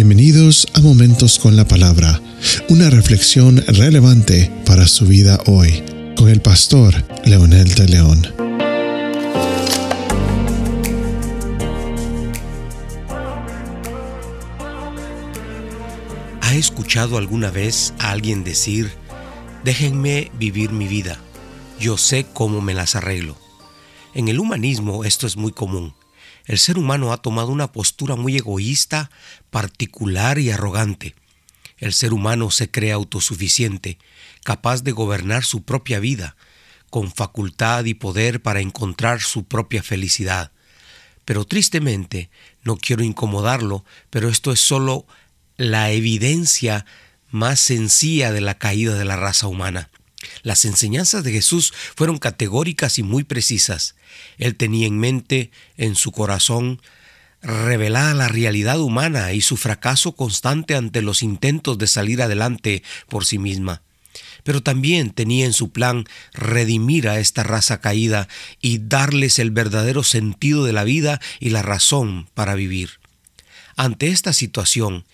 Bienvenidos a Momentos con la Palabra, una reflexión relevante para su vida hoy, con el pastor Leonel de León. ¿Ha escuchado alguna vez a alguien decir, déjenme vivir mi vida, yo sé cómo me las arreglo? En el humanismo esto es muy común el ser humano ha tomado una postura muy egoísta, particular y arrogante. El ser humano se cree autosuficiente, capaz de gobernar su propia vida, con facultad y poder para encontrar su propia felicidad. Pero tristemente, no quiero incomodarlo, pero esto es solo la evidencia más sencilla de la caída de la raza humana. Las enseñanzas de Jesús fueron categóricas y muy precisas. Él tenía en mente, en su corazón, revelada la realidad humana y su fracaso constante ante los intentos de salir adelante por sí misma. Pero también tenía en su plan redimir a esta raza caída y darles el verdadero sentido de la vida y la razón para vivir. Ante esta situación,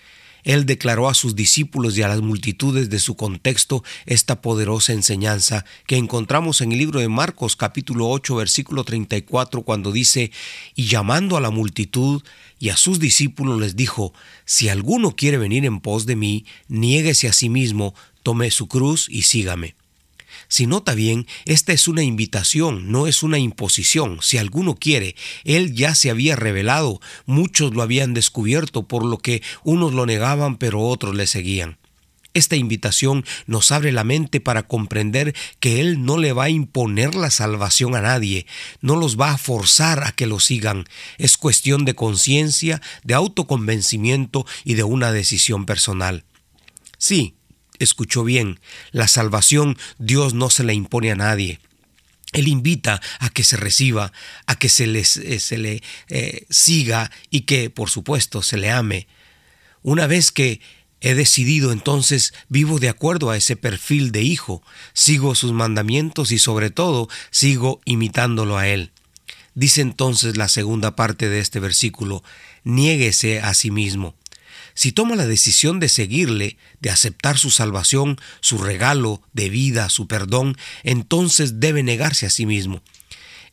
él declaró a sus discípulos y a las multitudes de su contexto esta poderosa enseñanza que encontramos en el libro de Marcos capítulo 8 versículo 34 cuando dice, y llamando a la multitud y a sus discípulos les dijo, si alguno quiere venir en pos de mí, niéguese a sí mismo, tome su cruz y sígame. Si nota bien, esta es una invitación, no es una imposición. Si alguno quiere, Él ya se había revelado, muchos lo habían descubierto, por lo que unos lo negaban, pero otros le seguían. Esta invitación nos abre la mente para comprender que Él no le va a imponer la salvación a nadie, no los va a forzar a que lo sigan. Es cuestión de conciencia, de autoconvencimiento y de una decisión personal. Sí, escuchó bien, la salvación Dios no se la impone a nadie. Él invita a que se reciba, a que se, eh, se le eh, siga y que, por supuesto, se le ame. Una vez que he decidido, entonces vivo de acuerdo a ese perfil de hijo, sigo sus mandamientos y sobre todo sigo imitándolo a Él. Dice entonces la segunda parte de este versículo, niéguese a sí mismo. Si toma la decisión de seguirle, de aceptar su salvación, su regalo de vida, su perdón, entonces debe negarse a sí mismo.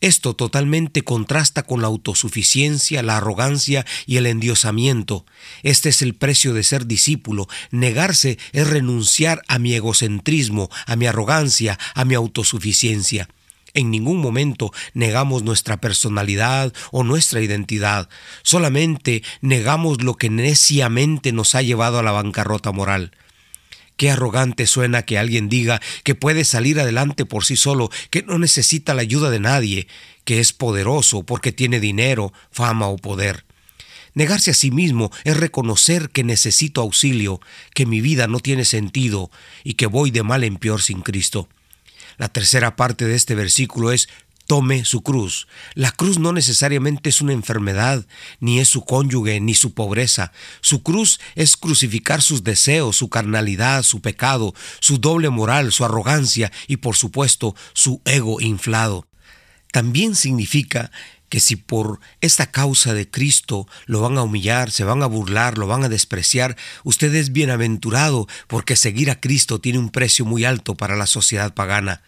Esto totalmente contrasta con la autosuficiencia, la arrogancia y el endiosamiento. Este es el precio de ser discípulo. Negarse es renunciar a mi egocentrismo, a mi arrogancia, a mi autosuficiencia. En ningún momento negamos nuestra personalidad o nuestra identidad, solamente negamos lo que neciamente nos ha llevado a la bancarrota moral. Qué arrogante suena que alguien diga que puede salir adelante por sí solo, que no necesita la ayuda de nadie, que es poderoso porque tiene dinero, fama o poder. Negarse a sí mismo es reconocer que necesito auxilio, que mi vida no tiene sentido y que voy de mal en peor sin Cristo. La tercera parte de este versículo es tome su cruz. La cruz no necesariamente es una enfermedad, ni es su cónyuge, ni su pobreza. Su cruz es crucificar sus deseos, su carnalidad, su pecado, su doble moral, su arrogancia y por supuesto su ego inflado. También significa que si por esta causa de Cristo lo van a humillar, se van a burlar, lo van a despreciar, usted es bienaventurado porque seguir a Cristo tiene un precio muy alto para la sociedad pagana.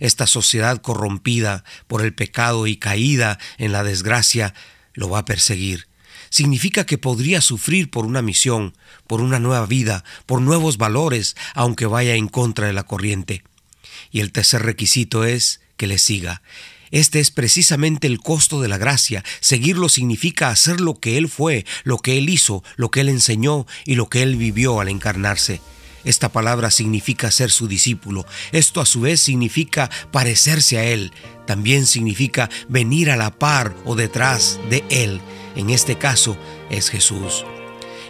Esta sociedad corrompida por el pecado y caída en la desgracia lo va a perseguir. Significa que podría sufrir por una misión, por una nueva vida, por nuevos valores, aunque vaya en contra de la corriente. Y el tercer requisito es que le siga. Este es precisamente el costo de la gracia. Seguirlo significa hacer lo que Él fue, lo que Él hizo, lo que Él enseñó y lo que Él vivió al encarnarse. Esta palabra significa ser su discípulo. Esto a su vez significa parecerse a Él. También significa venir a la par o detrás de Él. En este caso es Jesús.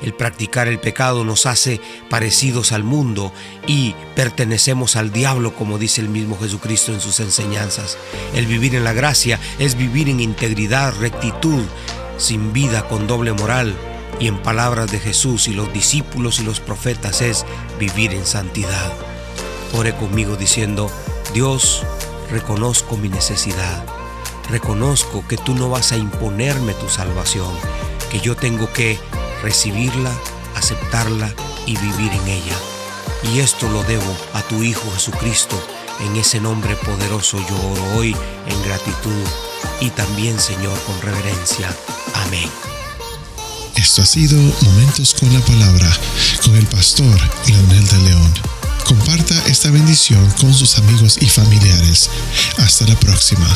El practicar el pecado nos hace parecidos al mundo y pertenecemos al diablo, como dice el mismo Jesucristo en sus enseñanzas. El vivir en la gracia es vivir en integridad, rectitud, sin vida con doble moral. Y en palabras de Jesús y los discípulos y los profetas es vivir en santidad. Ore conmigo diciendo, Dios, reconozco mi necesidad. Reconozco que tú no vas a imponerme tu salvación, que yo tengo que recibirla, aceptarla y vivir en ella. Y esto lo debo a tu Hijo Jesucristo. En ese nombre poderoso yo oro hoy en gratitud y también, Señor, con reverencia. Amén. Esto ha sido Momentos con la Palabra con el pastor Leonel de León. Comparta esta bendición con sus amigos y familiares. Hasta la próxima.